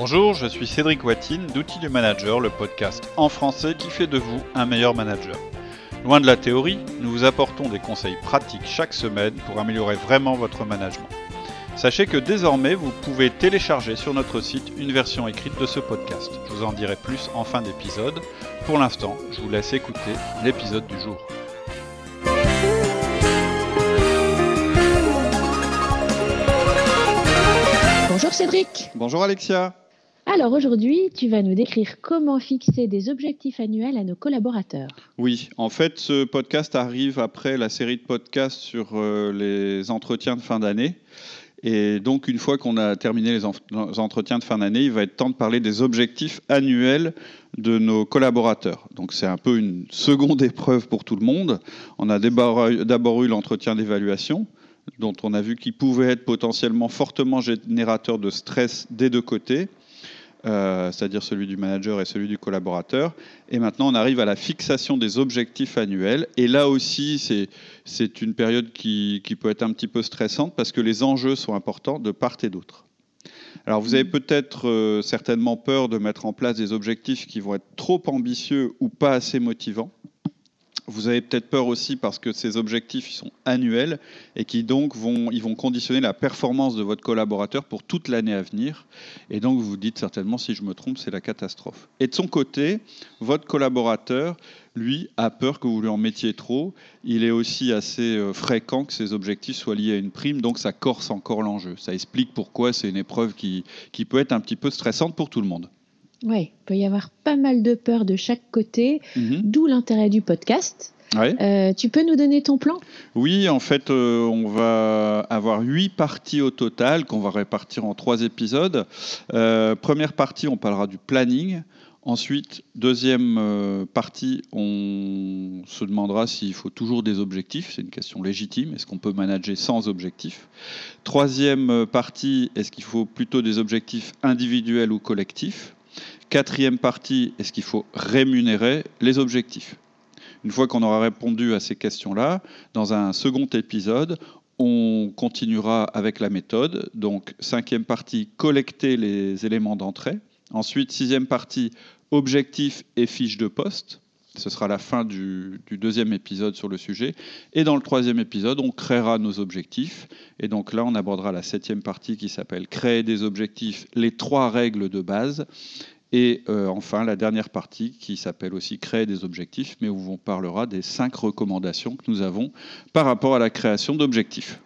Bonjour, je suis Cédric Watine d'Outils du Manager, le podcast en français qui fait de vous un meilleur manager. Loin de la théorie, nous vous apportons des conseils pratiques chaque semaine pour améliorer vraiment votre management. Sachez que désormais, vous pouvez télécharger sur notre site une version écrite de ce podcast. Je vous en dirai plus en fin d'épisode. Pour l'instant, je vous laisse écouter l'épisode du jour. Bonjour Cédric. Bonjour Alexia. Alors aujourd'hui, tu vas nous décrire comment fixer des objectifs annuels à nos collaborateurs. Oui, en fait, ce podcast arrive après la série de podcasts sur euh, les entretiens de fin d'année. Et donc, une fois qu'on a terminé les, entretiens de fin d'année, il va être temps de parler des objectifs annuels de nos collaborateurs. Donc, c'est un peu une seconde épreuve pour tout le monde. On a d'abord eu l'entretien d'évaluation dont on a vu qu'il pouvait être potentiellement fortement générateur de stress des deux côtés. Euh, c'est-à-dire celui du manager et celui du collaborateur. Et maintenant, on arrive à la fixation des objectifs annuels. Et là aussi, c'est une période qui, peut être un petit peu stressante parce que les enjeux sont importants de part et d'autre. Alors, vous avez peut-être euh, certainement peur de mettre en place des objectifs qui vont être trop ambitieux ou pas assez motivants. Vous avez peut-être peur aussi parce que ces objectifs sont annuels et qui donc vont, ils vont conditionner la performance de votre collaborateur pour toute l'année à venir. Et donc vous vous dites certainement, si je me trompe, c'est la catastrophe. Et de son côté, votre collaborateur, lui, a peur que vous lui en mettiez trop. Il est aussi assez euh, fréquent que ces objectifs soient liés à une prime, donc ça corse encore l'enjeu. Ça explique pourquoi c'est une épreuve qui, qui peut être un petit peu stressante pour tout le monde. Oui, il peut y avoir pas mal de peur de chaque côté, mhm. d'où l'intérêt du podcast. Euh, tu peux nous donner ton plan? Oui, en fait, euh, on va avoir huit parties au total qu'on va répartir en trois épisodes. Euh, première partie, on parlera du planning. Ensuite, deuxième partie, on se demandera s'il faut toujours des objectifs. C'est une question légitime. Est-ce qu'on peut manager sans objectifs? Troisième partie, est-ce qu'il faut plutôt des objectifs individuels ou collectifs? Quatrième partie, est-ce qu'il faut rémunérer les objectifs Une fois qu'on aura répondu à ces questions-là, dans un second épisode, on continuera avec la méthode. Donc, cinquième partie, collecter les éléments d'entrée. Ensuite, sixième partie, objectifs et fiches de poste. Ce sera la fin du, deuxième épisode sur le sujet. Et dans le troisième épisode, on créera nos objectifs. Et donc là, on abordera la septième partie qui s'appelle Créer des objectifs, les trois règles de base. Et euh, enfin, la dernière partie qui s'appelle aussi Créer des objectifs, mais où on parlera des cinq recommandations que nous avons par rapport à la création d'objectifs.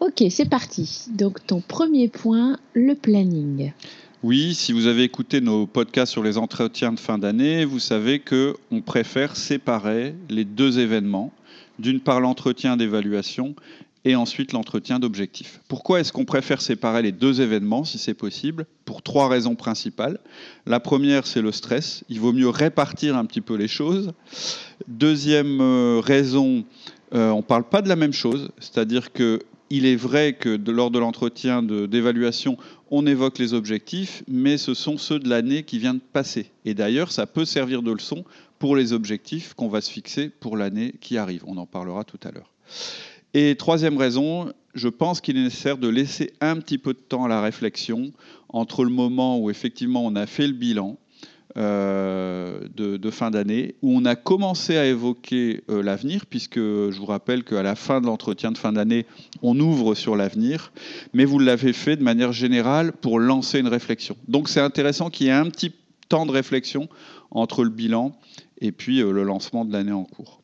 Ok, c'est parti. Donc ton premier point, le planning. Oui, si vous avez écouté nos podcasts sur les entretiens de fin d'année, vous savez qu'on préfère séparer les deux événements. D'une part l'entretien d'évaluation et ensuite l'entretien d'objectifs. Pourquoi est-ce qu'on préfère séparer les deux événements si c'est possible Pour trois raisons principales? La première, c'est le stress. Il vaut mieux répartir un petit peu les choses. Deuxième euh, raison, euh, on ne parle pas de la même chose, c'est-à-dire que il est vrai que lors de l'entretien d'évaluation, on évoque les objectifs, mais ce sont ceux de l'année qui vient de passer. Et d'ailleurs, ça peut servir de leçon pour les objectifs qu'on va se fixer pour l'année qui arrive. On en parlera tout à l'heure. Et troisième raison, je pense qu'il est nécessaire de laisser un petit peu de temps à la réflexion entre le moment où effectivement on a fait le bilan euh, de, fin d'année, où on a commencé à évoquer euh, l'avenir, puisque je vous rappelle qu'à la fin de l'entretien de fin d'année, on ouvre sur l'avenir, mais vous l'avez fait de manière générale pour lancer une réflexion. Donc c'est intéressant qu'il y ait un petit temps de réflexion entre le bilan et puis euh, le lancement de l'année en cours.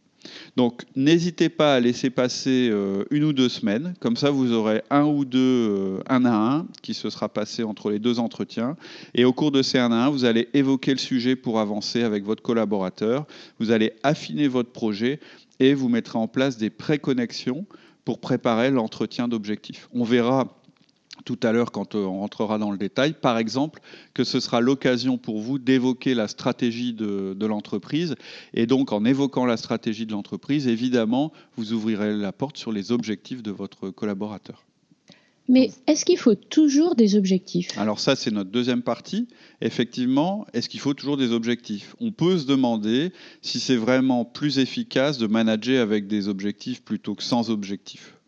Donc n'hésitez pas à laisser passer euh, une ou deux semaines, comme ça vous aurez un ou deux euh, un à un qui se sera passé entre les deux entretiens. Et au cours de ces un à un, vous allez évoquer le sujet pour avancer avec votre collaborateur, vous allez affiner votre projet et vous mettrez en place des préconnexions pour préparer l'entretien d'objectifs. On verra tout à l'heure quand euh, on rentrera dans le détail. Par exemple, que ce sera l'occasion pour vous d'évoquer la stratégie de, l'entreprise. Et donc, en évoquant la stratégie de l'entreprise, évidemment, vous ouvrirez la porte sur les objectifs de votre collaborateur. Mais est-ce qu'il faut toujours des objectifs? Alors ça, c'est notre deuxième partie. Effectivement, est-ce qu'il faut toujours des objectifs? On peut se demander si c'est vraiment plus efficace de manager avec des objectifs plutôt que sans objectifs.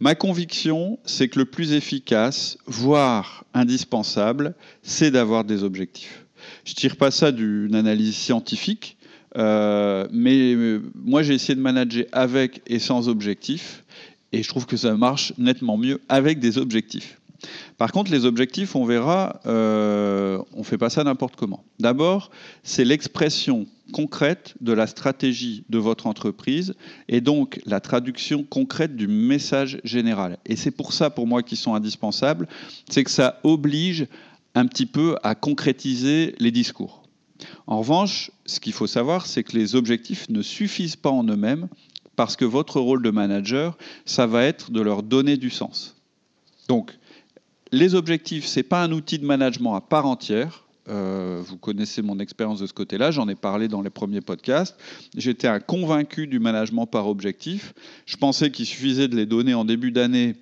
Ma conviction, c'est que le plus efficace, voire indispensable, c'est d'avoir des objectifs. Je ne tire pas ça d'une analyse scientifique, euh, mais euh, moi j'ai essayé de manager avec et sans objectifs, et je trouve que ça marche nettement mieux avec des objectifs. Par contre, les objectifs, on verra, euh, on ne fait pas ça n'importe comment. D'abord, c'est l'expression concrète de la stratégie de votre entreprise et donc la traduction concrète du message général. Et c'est pour ça, pour moi, qu'ils sont indispensables, c'est que ça oblige un petit peu à concrétiser les discours. En revanche, ce qu'il faut savoir, c'est que les objectifs ne suffisent pas en eux-mêmes parce que votre rôle de manager, ça va être de leur donner du sens. Donc, les objectifs, ce n'est pas un outil de management à part entière. Euh, vous connaissez mon expérience de ce côté-là, j'en ai parlé dans les premiers podcasts. J'étais un convaincu du management par objectif. Je pensais qu'il suffisait de les donner en début d'année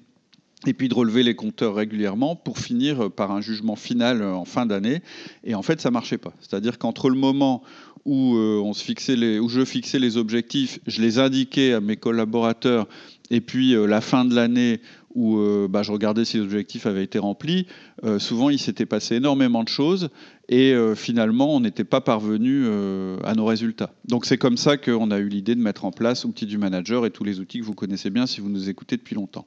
et puis de relever les compteurs régulièrement pour finir par un jugement final en fin d'année. Et en fait, ça marchait pas. C'est-à-dire qu'entre le moment où, euh, on se fixait où je fixais les objectifs, je les indiquais à mes collaborateurs, et puis euh, la fin de l'année où euh, bah, je regardais si les objectifs avaient été remplis, souvent il s'était passé énormément de choses et finalement on n'était pas parvenu à nos résultats. Donc c'est comme ça qu'on a eu l'idée de mettre en place l'outil du manager et tous les outils que vous connaissez bien si vous nous écoutez depuis longtemps.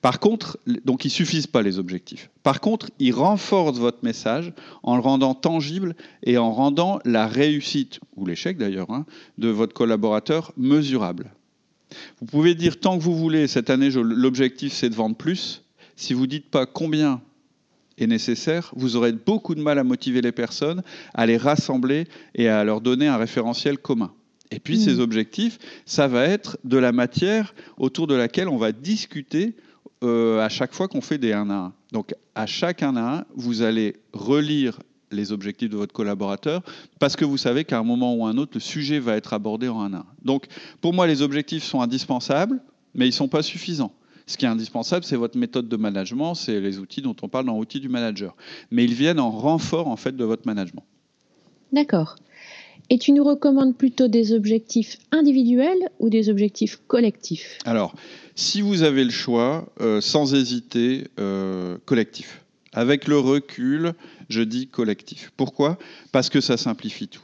Par contre, donc ils suffisent pas les objectifs. Par contre, ils renforcent votre message en le rendant tangible et en rendant la réussite ou l'échec d'ailleurs hein, de votre collaborateur mesurable. Vous pouvez dire tant que vous voulez cette année l'objectif c'est de vendre plus. Si vous dites pas combien est nécessaire, vous aurez beaucoup de mal à motiver les personnes, à les rassembler et à leur donner un référentiel commun. Et puis ces hmm. objectifs, ça va être de la matière autour de laquelle on va discuter euh, à chaque fois qu'on fait des 1 à 1. Donc à chaque 1 à 1, vous allez relire les objectifs de votre collaborateur parce que vous savez qu'à un moment ou un autre, le sujet va être abordé en 1 à 1. Donc pour moi, les objectifs sont indispensables, mais ils ne sont pas suffisants. Ce qui est indispensable, c'est votre méthode de management, c'est les outils dont on parle dans l'outil du manager. Mais ils viennent en renfort en fait de votre management. D'accord. Et tu nous recommandes plutôt des objectifs individuels ou des objectifs collectifs? Alors, si vous avez le choix, euh, sans hésiter, euh, collectif. Avec le recul, je dis collectif. Pourquoi? Parce que ça simplifie tout.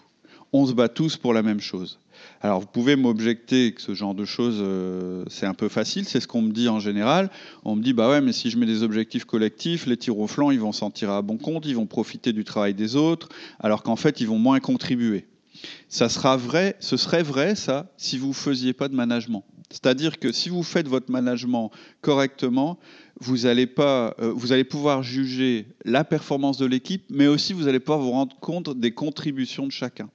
On se bat tous pour la même chose. Alors vous pouvez m'objecter que ce genre de choses, euh, c'est un peu facile, c'est ce qu'on me dit en général. On me dit, bah ouais, mais si je mets des objectifs collectifs, les tirs au flanc, ils vont s'en tirer à bon compte, ils vont profiter du travail des autres, alors qu'en fait, ils vont moins contribuer. Ça sera vrai, ce serait vrai, ça, si vous ne faisiez pas de management. C'est-à-dire que si vous faites votre management correctement, vous allez, pas, euh, vous allez pouvoir juger la performance de l'équipe, mais aussi vous allez pouvoir vous rendre compte des contributions de chacun.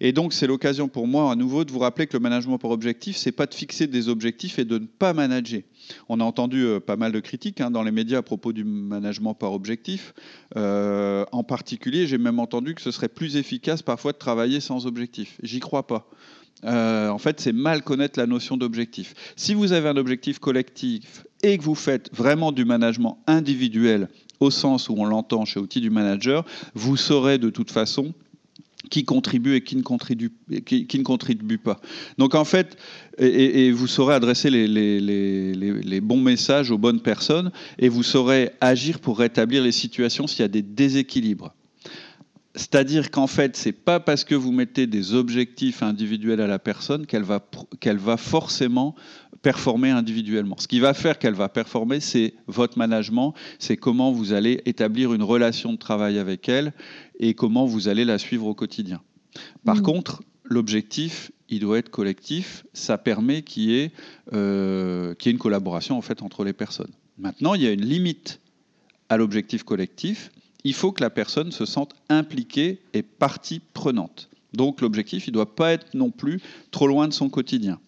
Et donc, c'est l'occasion pour moi, à nouveau, de vous rappeler que le management par objectif, c'est pas de fixer des objectifs et de ne pas manager. On a entendu euh, pas mal de critiques hein, dans les médias à propos du management par objectif. Euh, en particulier, j'ai même entendu que ce serait plus efficace parfois de travailler sans objectif. J'y crois pas. Euh, en fait, c'est mal connaître la notion d'objectif. Si vous avez un objectif collectif et que vous faites vraiment du management individuel au sens où on l'entend chez Outils du Manager, vous saurez de toute façon qui contribue et qui ne contribue, pas. Donc en fait, et, vous saurez adresser les, bons messages aux bonnes personnes et vous saurez agir pour rétablir les situations s'il y a des déséquilibres. C'est-à-dire qu'en fait, c'est pas parce que vous mettez des objectifs individuels à la personne qu'elle va, qu'elle va forcément performer individuellement. Ce qui va faire qu'elle va performer, c'est votre management, c'est comment vous allez établir une relation de travail avec elle et comment vous allez la suivre au quotidien. Par mmh. contre, l'objectif, il doit être collectif. Ça permet qu'il y, ait, euh, ait une collaboration en fait entre les personnes. Maintenant, il y a une limite à l'objectif collectif il faut que la personne se sente impliquée et partie prenante. Donc l'objectif, il ne doit pas être non plus trop loin de son quotidien.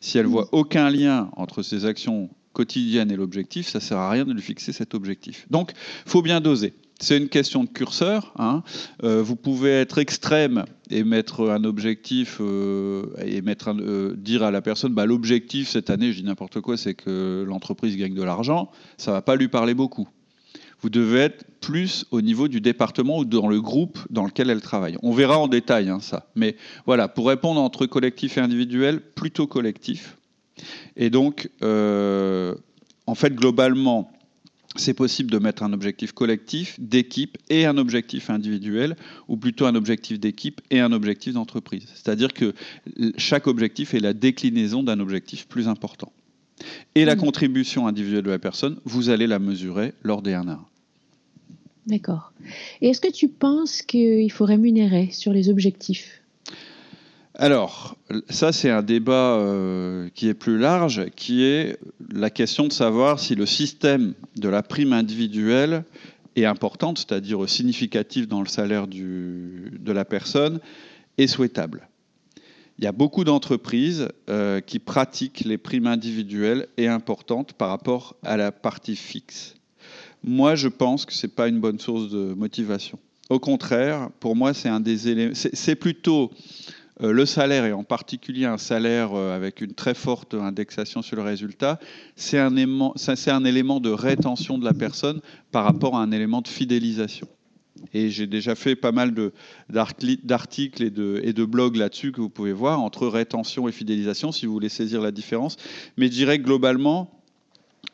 Si elle voit aucun lien entre ses actions quotidiennes et l'objectif, ça ne sert à rien de lui fixer cet objectif. Donc, il faut bien doser. C'est une question de curseur. Hein. Euh, vous pouvez être extrême et mettre un objectif euh, et mettre euh, dire à la personne bah, l'objectif cette année, je dis n'importe quoi, c'est que l'entreprise gagne de l'argent. Ça ne va pas lui parler beaucoup vous devez être plus au niveau du département ou dans le groupe dans lequel elle travaille. On verra en détail hein, ça. Mais voilà, pour répondre entre collectif et individuel, plutôt collectif. Et donc, euh, en fait, globalement, c'est possible de mettre un objectif collectif, d'équipe et un objectif individuel, ou plutôt un objectif d'équipe et un objectif d'entreprise. C'est-à-dire que chaque objectif est la déclinaison d'un objectif plus important. Et la mmh. contribution individuelle de la personne, vous allez la mesurer lors des 1 à 1. D'accord. Et est-ce que tu penses qu'il faut rémunérer sur les objectifs? Alors, ça c'est un débat euh, qui est plus large, qui est la question de savoir si le système de la prime individuelle est important, c'est-à-dire significatif dans le salaire de la personne, est souhaitable. Il y a beaucoup d'entreprises euh, qui pratiquent les primes individuelles et importantes par rapport à la partie fixe. Moi, je pense que ce n'est pas une bonne source de motivation. Au contraire, pour moi, c'est un des éléments. C'est plutôt euh, le salaire, et en particulier un salaire euh, avec une très forte indexation sur le résultat, c'est un, un, élément de rétention de la personne par rapport à un élément de fidélisation. Et j'ai déjà fait pas mal d'articles et de, blogs là-dessus que vous pouvez voir, entre rétention et fidélisation, si vous voulez saisir la différence. Mais je dirais globalement,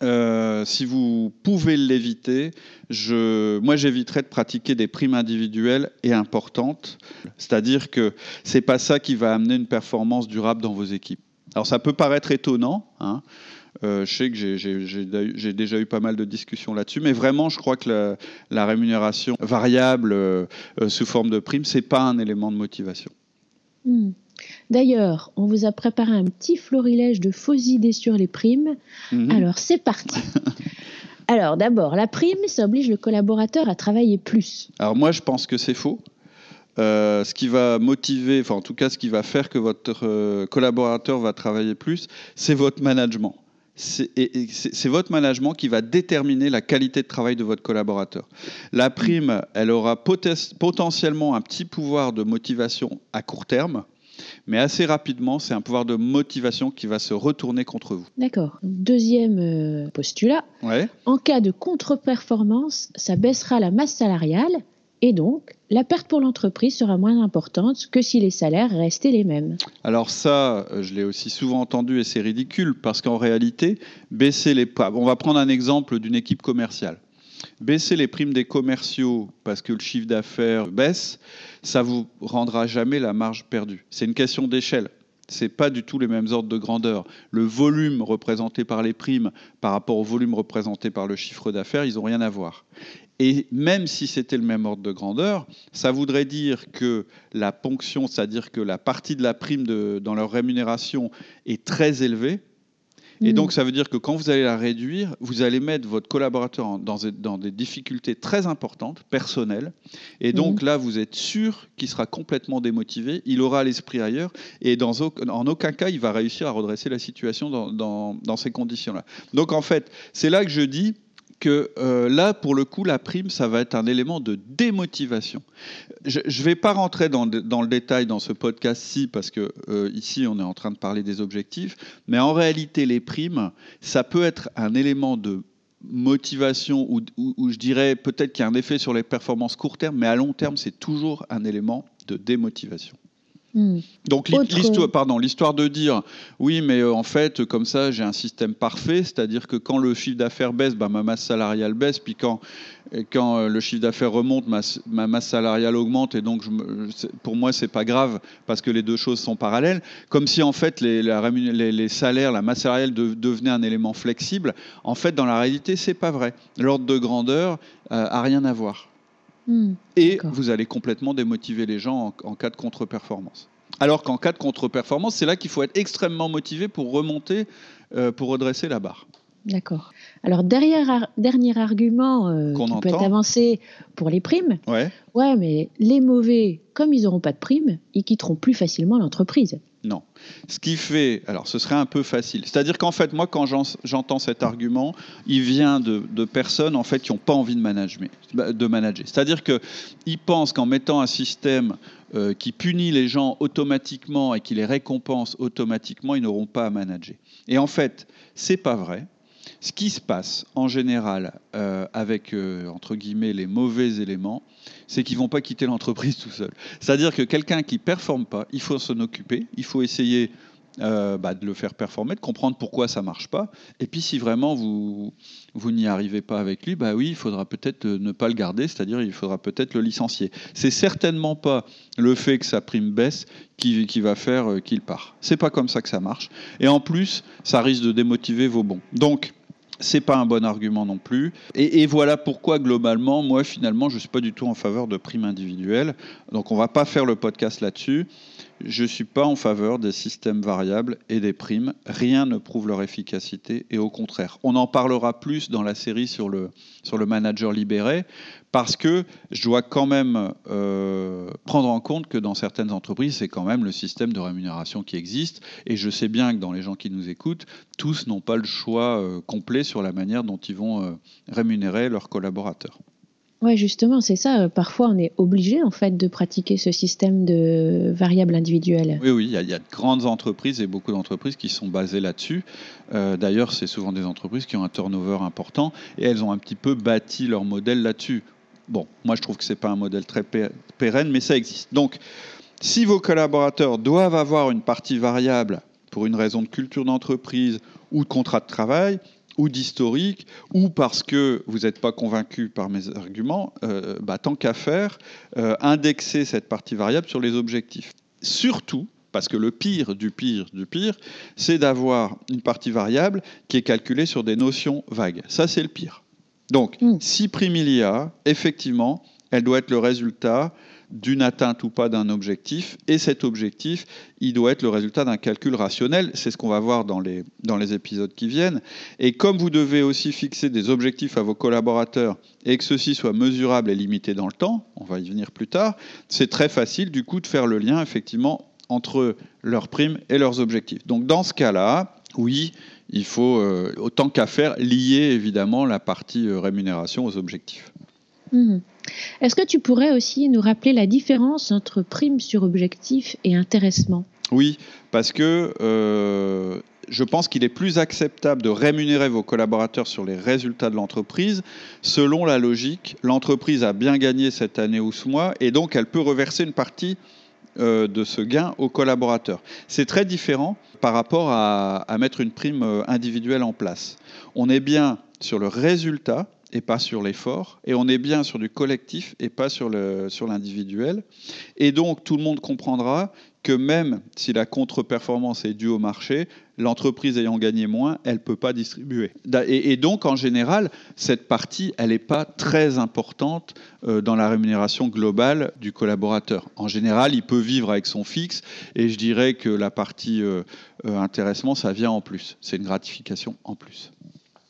euh, si vous pouvez l'éviter, je, moi j'éviterais de pratiquer des primes individuelles et importantes. C'est-à-dire que c'est pas ça qui va amener une performance durable dans vos équipes. Alors ça peut paraître étonnant. Hein. Euh, je sais que j'ai déjà eu pas mal de discussions là-dessus, mais vraiment, je crois que la, rémunération variable euh, sous forme de prime, c'est pas un élément de motivation. Hmm. D'ailleurs, on vous a préparé un petit florilège de fausses idées sur les primes. Mhm. Alors, c'est parti. Alors, d'abord, la prime, ça oblige le collaborateur à travailler plus. Alors, moi, je pense que c'est faux. Euh, ce qui va motiver, enfin en tout cas ce qui va faire que votre euh, collaborateur va travailler plus, c'est votre management. C'est votre management qui va déterminer la qualité de travail de votre collaborateur. La prime, elle aura potentiellement un petit pouvoir de motivation à court terme, mais assez rapidement, c'est un pouvoir de motivation qui va se retourner contre vous. D'accord. Deuxième euh, postulat. En cas de contre-performance, ça baissera la masse salariale et donc la perte pour l'entreprise sera moins importante que si les salaires restaient les mêmes. Alors ça, euh, je l'ai aussi souvent entendu et c'est ridicule parce qu'en réalité, baisser les... On va prendre un exemple d'une équipe commerciale. Baisser les primes des commerciaux parce que le chiffre d'affaires baisse, ça vous rendra jamais la marge perdue. C'est une question d'échelle. Ce n'est pas du tout les mêmes ordres de grandeur. Le volume représenté par les primes par rapport au volume représenté par le chiffre d'affaires, ils n'ont rien à voir. Et même si c'était le même ordre de grandeur, ça voudrait dire que la ponction, c'est-à-dire que la partie de la prime dans leur rémunération est très élevée, et mm. donc, ça veut dire que quand vous allez la réduire, vous allez mettre votre collaborateur dans, des difficultés très importantes, personnelles. Et donc mm. là, vous êtes sûr qu'il sera complètement démotivé, il aura l'esprit ailleurs, et dans, en aucun cas, il va réussir à redresser la situation dans, dans ces conditions-là. Donc en fait, c'est là que je dis, que euh, là, pour le coup, la prime, ça va être un élément de démotivation. Je ne vais pas rentrer dans, le détail dans ce podcast-ci, parce que euh, ici, on est en train de parler des objectifs, mais en réalité, les primes, ça peut être un élément de motivation, ou, ou je dirais peut-être qu'il y a un effet sur les performances court terme, mais à long terme, c'est toujours un élément de démotivation. Hmm. Donc l'histoire, pardon, l'histoire de dire oui, mais euh, en fait, comme ça, j'ai un système parfait, c'est-à-dire que quand le chiffre d'affaires baisse, bah, ma masse salariale baisse, puis quand, quand euh, le chiffre d'affaires remonte, ma, ma, masse salariale augmente, et donc je pour moi, c'est pas grave parce que les deux choses sont parallèles. Comme si en fait les, les, salaires, la masse salariale devenait un élément flexible. En fait, dans la réalité, c'est pas vrai. L'ordre de grandeur euh, a rien à voir. Hmm, et vous allez complètement démotiver les gens en, cas de contre-performance. Alors qu'en cas de contre-performance, c'est là qu'il faut être extrêmement motivé pour remonter, euh, pour redresser la barre. D'accord. Alors, derrière, dernier argument euh, qui peut être avancé pour les primes. Ouais. Ouais, mais les mauvais, comme ils n'auront pas de primes, ils quitteront plus facilement l'entreprise. Non. Ce qui fait, alors ce serait un peu facile. C'est-à-dire qu'en fait, moi, quand j'entends cet argument, il vient de, personnes en fait qui n'ont pas envie de manager. De manager. C'est-à-dire qu'ils pensent qu'en mettant un système euh, qui punit les gens automatiquement et qui les récompense automatiquement, ils n'auront pas à manager. Et en fait, c'est pas vrai. Ce qui se passe en général euh, avec, euh, entre guillemets, les mauvais éléments, c'est qu'ils ne vont pas quitter l'entreprise tout seul. C'est-à-dire que quelqu'un qui ne performe pas, il faut s'en occuper, il faut essayer euh, bah, de le faire performer, de comprendre pourquoi ça marche pas. Et puis si vraiment vous, vous n'y arrivez pas avec lui, bah oui, il faudra peut-être ne pas le garder, c'est-à-dire il faudra peut-être le licencier. C'est certainement pas le fait que sa prime baisse qui, va faire euh, qu'il part. C'est pas comme ça que ça marche. Et en plus, ça risque de démotiver vos bons. Donc c'est pas un bon argument non plus. Et, voilà pourquoi, globalement, moi, finalement, je ne suis pas du tout en faveur de primes individuelles. Donc, on va pas faire le podcast là-dessus. Je ne suis pas en faveur des systèmes variables et des primes. Rien ne prouve leur efficacité et au contraire. On en parlera plus dans la série sur le, manager libéré parce que je dois quand même euh, prendre en compte que dans certaines entreprises, c'est quand même le système de rémunération qui existe. Et je sais bien que dans les gens qui nous écoutent, tous n'ont pas le choix euh, complet sur la manière dont ils vont euh, rémunérer leurs collaborateurs. Oui, justement, c'est ça. Parfois, on est obligé en fait de pratiquer ce système de variables individuelles. Oui, oui, il y, a, de grandes entreprises et beaucoup d'entreprises qui sont basées là-dessus. D'ailleurs, c'est souvent des entreprises qui ont un turnover important et elles ont un petit peu bâti leur modèle là-dessus. Bon, moi je trouve que ce n'est pas un modèle très pérenne, mais ça existe. Donc, si vos collaborateurs doivent avoir une partie variable pour une raison de culture d'entreprise ou de contrat de travail, ou d'historique, ou parce que vous n'êtes pas convaincu par mes arguments, euh, bah, tant qu'à faire, euh, indexer cette partie variable sur les objectifs. Surtout, parce que le pire du pire du pire, c'est d'avoir une partie variable qui est calculée sur des notions vagues. Ça, c'est le pire. Donc, mm. si prime il y a, effectivement, elle doit être le résultat d'une atteinte ou pas d'un objectif, et cet objectif, il doit être le résultat d'un calcul rationnel, c'est ce qu'on va voir dans les, dans les épisodes qui viennent, et comme vous devez aussi fixer des objectifs à vos collaborateurs, et que ceux-ci soient mesurables et limités dans le temps, on va y venir plus tard, c'est très facile du coup de faire le lien effectivement entre leurs primes et leurs objectifs. Donc dans ce cas-là, oui, il faut, euh, autant qu'à faire, lier évidemment la partie euh, rémunération aux objectifs. Mhm. Est-ce que tu pourrais aussi nous rappeler la différence entre prime sur objectif et intéressement? Oui, parce que euh, je pense qu'il est plus acceptable de rémunérer vos collaborateurs sur les résultats de l'entreprise selon la logique. L'entreprise a bien gagné cette année ou ce mois et donc elle peut reverser une partie euh, de ce gain aux collaborateurs. C'est très différent par rapport à, mettre une prime euh, individuelle en place. On est bien sur le résultat et pas sur l'effort, et on est bien sur du collectif et pas sur l'individuel. et donc tout le monde comprendra que même si la contre-performance est due au marché, l'entreprise ayant gagné moins, elle ne peut pas distribuer. Et, donc, en général, cette partie, elle n'est pas très importante euh, dans la rémunération globale du collaborateur. En général, il peut vivre avec son fixe, et je dirais que la partie euh, euh, intéressement, ça vient en plus. C'est une gratification en plus.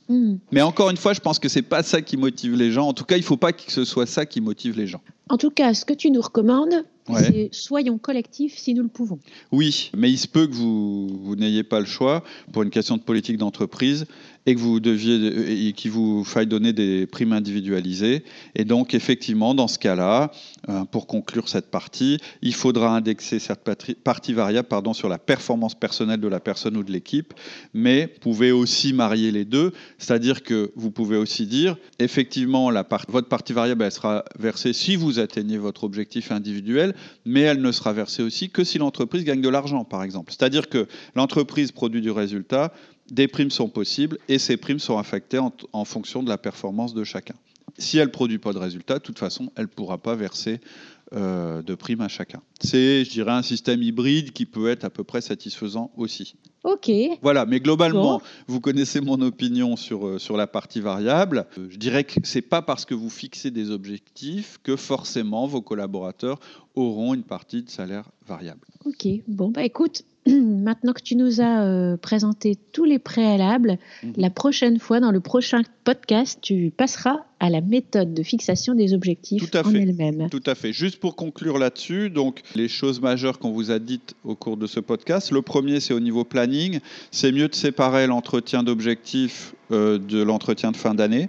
Hmm. Mais encore une fois, je pense que c'est pas ça qui motive les gens. En tout cas, il ne faut pas que ce soit ça qui motive les gens. En tout cas, ce que tu nous recommandes, c'est soyons collectifs si nous le pouvons. Oui, mais il se peut que vous, vous n'ayez pas le choix pour une question de politique d'entreprise et que vous deviez et qu'il vous faille donner des primes individualisées. Et donc, effectivement, dans ce cas-là, euh, pour conclure cette partie, il faudra indexer cette partie variable pardon, sur la performance personnelle de la personne ou de l'équipe, mais vous pouvez aussi marier les deux, c'est-à-dire que vous pouvez aussi dire, effectivement, la votre partie variable, elle sera versée si vous atteignez votre objectif individuel, mais elle ne sera versée aussi que si l'entreprise gagne de l'argent, par exemple. C'est-à-dire que l'entreprise produit du résultat, des primes sont possibles et ces primes sont affectées en, fonction de la performance de chacun. Si elle ne produit pas de résultat, de toute façon, elle ne pourra pas verser euh, de primes à chacun. C'est, je dirais, un système hybride qui peut être à peu près satisfaisant aussi. Ok. Voilà, mais globalement, vous connaissez mon opinion sur, euh, sur la partie variable. Euh, je dirais que ce n'est pas parce que vous fixez des objectifs que forcément vos collaborateurs auront une partie de salaire variable. Ok, bon, bah écoute, maintenant que tu nous as euh, présenté tous les préalables, mhm. la prochaine fois, dans le prochain podcast, tu passeras à la méthode de fixation des objectifs Tout à en elle-même. Tout à fait. Juste pour conclure là-dessus, donc les choses majeures qu'on vous a dites au cours de ce podcast. Le premier, c'est au niveau planning. C'est mieux de séparer l'entretien d'objectifs euh, de l'entretien de fin d'année.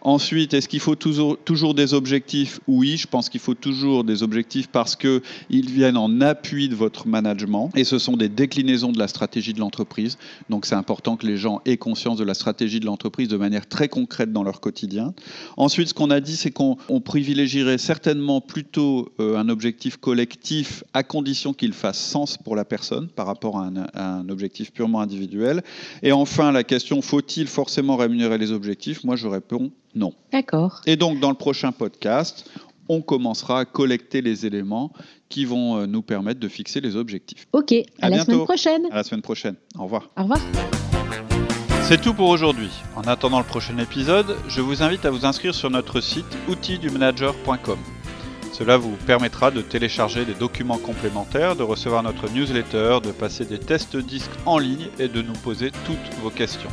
Ensuite, est-ce qu'il faut toujours, des objectifs? Oui, je pense qu'il faut toujours des objectifs parce qu'ils viennent en appui de votre management et ce sont des déclinaisons de la stratégie de l'entreprise. Donc c'est important que les gens aient conscience de la stratégie de l'entreprise de manière très concrète dans leur quotidien. Ensuite, ce qu'on a dit, c'est qu'on privilégierait certainement plutôt euh, un objectif collectif à condition qu'il fasse sens pour la personne par rapport à un, à un objectif purement individuel. Et enfin, la question, faut-il forcément rémunérer les objectifs? Moi, je non. D'accord. Et donc, dans le prochain podcast, on commencera à collecter les éléments qui vont euh, nous permettre de fixer les objectifs. Ok, à, la semaine prochaine. À la semaine prochaine. Au revoir. Au revoir. C'est tout pour aujourd'hui. En attendant le prochain épisode, je vous invite à vous inscrire sur notre site outildumanager.com. Cela vous permettra de télécharger des documents complémentaires, de recevoir notre newsletter, de passer des tests disques en ligne et de nous poser toutes vos questions.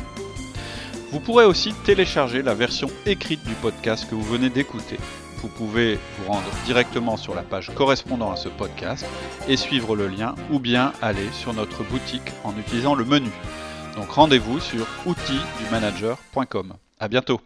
Vous pourrez aussi télécharger la version écrite du podcast que vous venez d'écouter. Vous pouvez vous rendre directement sur la page correspondant à ce podcast et suivre le lien ou bien aller sur notre boutique en utilisant le menu. Donc rendez-vous sur outildumanager.com. À bientôt.